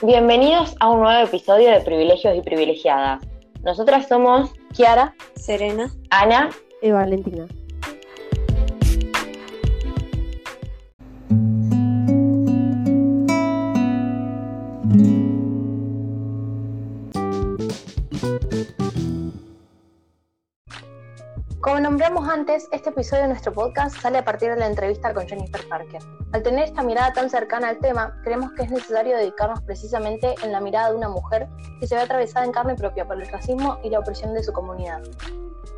Bienvenidos a un nuevo episodio de Privilegios y Privilegiadas. Nosotras somos Kiara, Serena, Ana y Valentina. Antes, este episodio de nuestro podcast sale a partir de la entrevista con Jennifer Parker. Al tener esta mirada tan cercana al tema, creemos que es necesario dedicarnos precisamente en la mirada de una mujer que se ve atravesada en carne propia por el racismo y la opresión de su comunidad.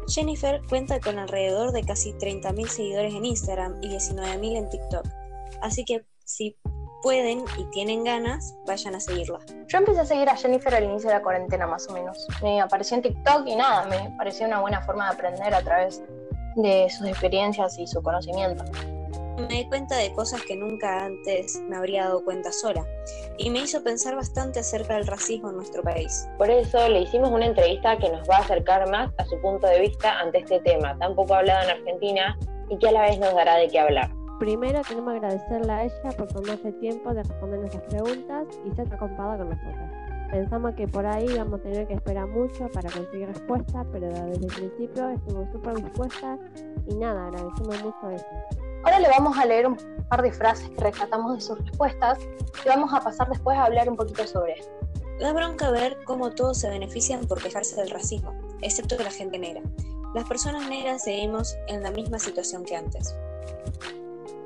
Jennifer cuenta con alrededor de casi 30.000 seguidores en Instagram y 19.000 en TikTok. Así que si pueden y tienen ganas, vayan a seguirla. Yo empecé a seguir a Jennifer al inicio de la cuarentena más o menos. Me apareció en TikTok y nada, me pareció una buena forma de aprender a través de sus experiencias y su conocimiento. Me di cuenta de cosas que nunca antes me habría dado cuenta sola y me hizo pensar bastante acerca del racismo en nuestro país. Por eso le hicimos una entrevista que nos va a acercar más a su punto de vista ante este tema tan poco hablado en Argentina y que a la vez nos dará de qué hablar. Primero queremos agradecerle a ella por tomarse tiempo de responder nuestras preguntas y ser acompada con nosotros. Pensamos que por ahí íbamos a tener que esperar mucho para conseguir respuesta, pero desde el principio estuvo súper dispuesta y nada, agradecemos mucho eso. Ahora le vamos a leer un par de frases que rescatamos de sus respuestas y vamos a pasar después a hablar un poquito sobre esto. Da bronca ver cómo todos se benefician por quejarse del racismo, excepto la gente negra. Las personas negras seguimos en la misma situación que antes.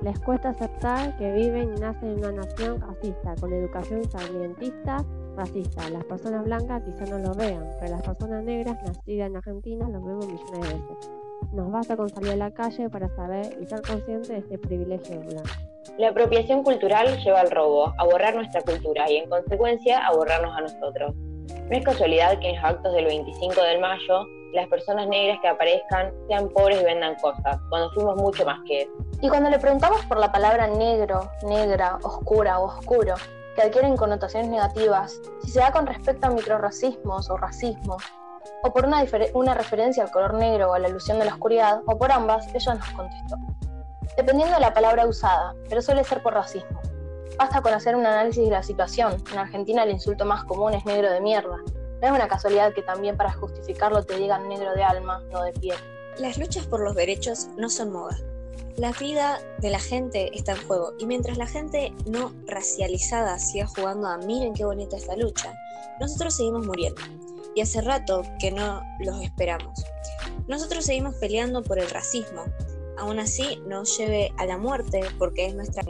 Les cuesta aceptar que viven y nacen en una nación racista, con educación sarmientista, racista. Las personas blancas quizá no lo vean, pero las personas negras nacidas en Argentina lo vemos millones de veces. Nos basta con salir a la calle para saber y ser conscientes de este privilegio blanco. La apropiación cultural lleva al robo, a borrar nuestra cultura y en consecuencia a borrarnos a nosotros. No es casualidad que en los actos del 25 de mayo las personas negras que aparezcan sean pobres y vendan cosas, cuando fuimos mucho más que eso. Y cuando le preguntamos por la palabra negro, negra, oscura o oscuro, que adquieren connotaciones negativas, si se da con respecto a microracismos o racismo, o por una, una referencia al color negro o a la alusión de la oscuridad, o por ambas, ella nos contestó. Dependiendo de la palabra usada, pero suele ser por racismo. Basta con hacer un análisis de la situación. En Argentina el insulto más común es negro de mierda, no es una casualidad que también para justificarlo te digan negro de alma, no de piel. Las luchas por los derechos no son moda. La vida de la gente está en juego y mientras la gente no racializada siga jugando a miren qué bonita esta lucha, nosotros seguimos muriendo. Y hace rato que no los esperamos. Nosotros seguimos peleando por el racismo. Aún así nos lleve a la muerte porque es nuestra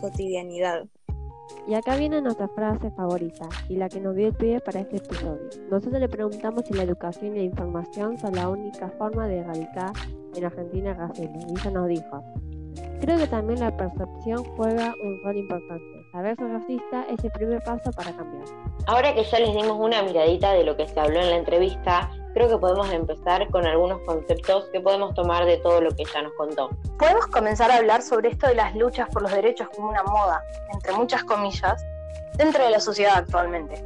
cotidianidad. Y acá viene nuestra frase favorita y la que nos dio el pie para este episodio. Nosotros le preguntamos si la educación y la información son la única forma de erradicar en Argentina el racismo. Y ella nos dijo, creo que también la percepción juega un rol importante. Saber ser racista es el primer paso para cambiar. Ahora que ya les dimos una miradita de lo que se habló en la entrevista, creo que podemos empezar con algunos conceptos que podemos tomar de todo lo que ella nos contó. Podemos comenzar a hablar sobre esto de las luchas por los derechos como una moda, entre muchas comillas, dentro de la sociedad actualmente.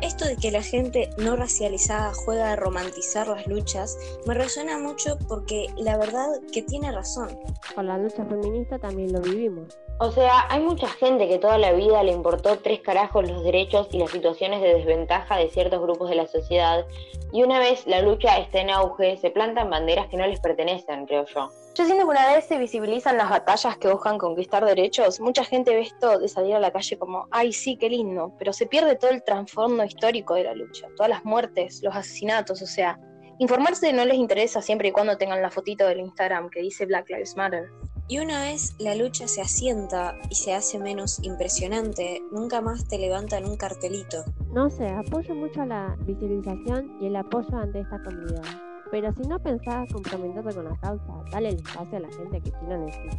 Esto de que la gente no racializada juega a romantizar las luchas me resuena mucho porque la verdad que tiene razón. Con la lucha feminista también lo vivimos. O sea, hay mucha gente que toda la vida le importó tres carajos los derechos y las situaciones de desventaja de ciertos grupos de la sociedad, y una vez la lucha está en auge, se plantan banderas que no les pertenecen, creo yo. Yo siento que una vez se visibilizan las batallas que buscan conquistar derechos, mucha gente ve esto de salir a la calle como, ay sí, qué lindo, pero se pierde todo el trasfondo histórico de la lucha, todas las muertes, los asesinatos, o sea, informarse no les interesa siempre y cuando tengan la fotito del Instagram que dice Black Lives Matter. Y una vez la lucha se asienta y se hace menos impresionante, nunca más te levantan un cartelito. No sé, apoyo mucho la visibilización y el apoyo ante esta comunidad. Pero si no pensás comprometerte con la causa, dale el espacio a la gente que sí lo necesita.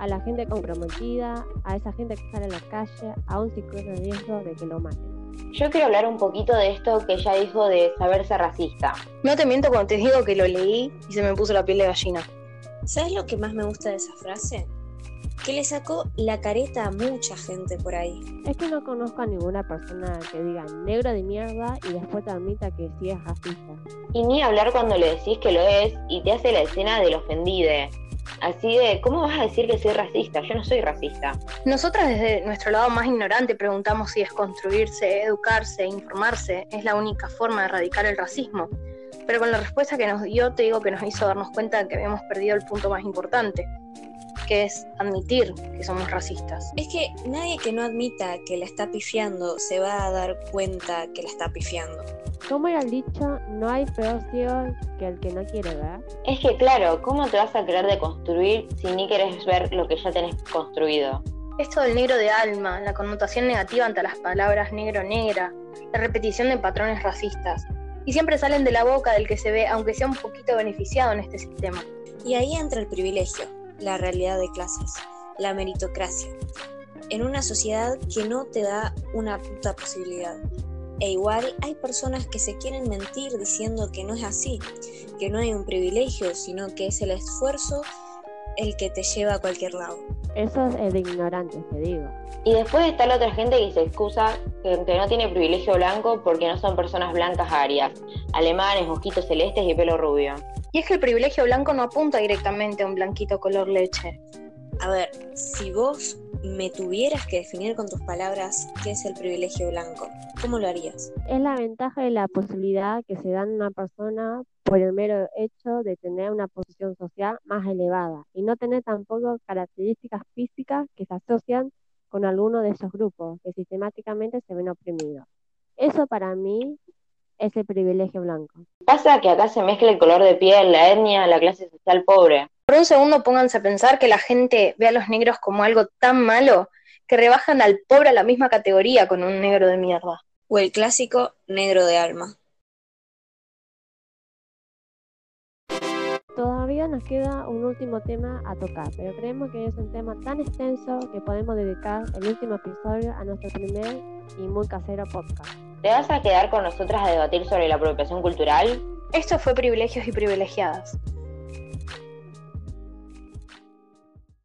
A la gente comprometida, a esa gente que sale a la calle, aún si corre riesgo de que lo maten. Yo quiero hablar un poquito de esto que ella dijo de saberse racista. No te miento cuando te digo que lo leí y se me puso la piel de gallina. ¿Sabes lo que más me gusta de esa frase? Que le sacó la careta a mucha gente por ahí. Es que no conozco a ninguna persona que diga negro de mierda y después te admita que sí es racista. Y ni hablar cuando le decís que lo es y te hace la escena del ofendide. Así de, ¿cómo vas a decir que soy racista? Yo no soy racista. Nosotras desde nuestro lado más ignorante preguntamos si desconstruirse, educarse, informarse es la única forma de erradicar el racismo. Pero con la respuesta que nos dio, te digo que nos hizo darnos cuenta de que habíamos perdido el punto más importante, que es admitir que somos racistas. Es que nadie que no admita que la está pifiando se va a dar cuenta que la está pifiando. Como era el dicho, no hay peor ciego que el que no quiere ver. Es que claro, ¿cómo te vas a querer deconstruir si ni querés ver lo que ya tenés construido? Esto del negro de alma, la connotación negativa ante las palabras negro-negra, la repetición de patrones racistas, y siempre salen de la boca del que se ve, aunque sea un poquito beneficiado en este sistema. Y ahí entra el privilegio, la realidad de clases, la meritocracia, en una sociedad que no te da una puta posibilidad. E igual hay personas que se quieren mentir diciendo que no es así, que no hay un privilegio, sino que es el esfuerzo el que te lleva a cualquier lado. Eso es de ignorantes, te digo. Y después está la otra gente que se excusa que no tiene privilegio blanco porque no son personas blancas arias, alemanes, mosquitos celestes y pelo rubio. Y es que el privilegio blanco no apunta directamente a un blanquito color leche. A ver, si vos me tuvieras que definir con tus palabras qué es el privilegio blanco, ¿cómo lo harías? Es la ventaja y la posibilidad que se dan a una persona por el mero hecho de tener una posición social más elevada y no tener tampoco características físicas que se asocian con alguno de esos grupos que sistemáticamente se ven oprimidos. Eso para mí es el privilegio blanco. Pasa que acá se mezcla el color de piel, la etnia, la clase social pobre. Por un segundo pónganse a pensar que la gente ve a los negros como algo tan malo que rebajan al pobre a la misma categoría con un negro de mierda. O el clásico negro de alma. Todavía nos queda un último tema a tocar, pero creemos que es un tema tan extenso que podemos dedicar el último episodio a nuestro primer y muy casero podcast. ¿Te vas a quedar con nosotras a debatir sobre la apropiación cultural? Esto fue Privilegios y Privilegiadas.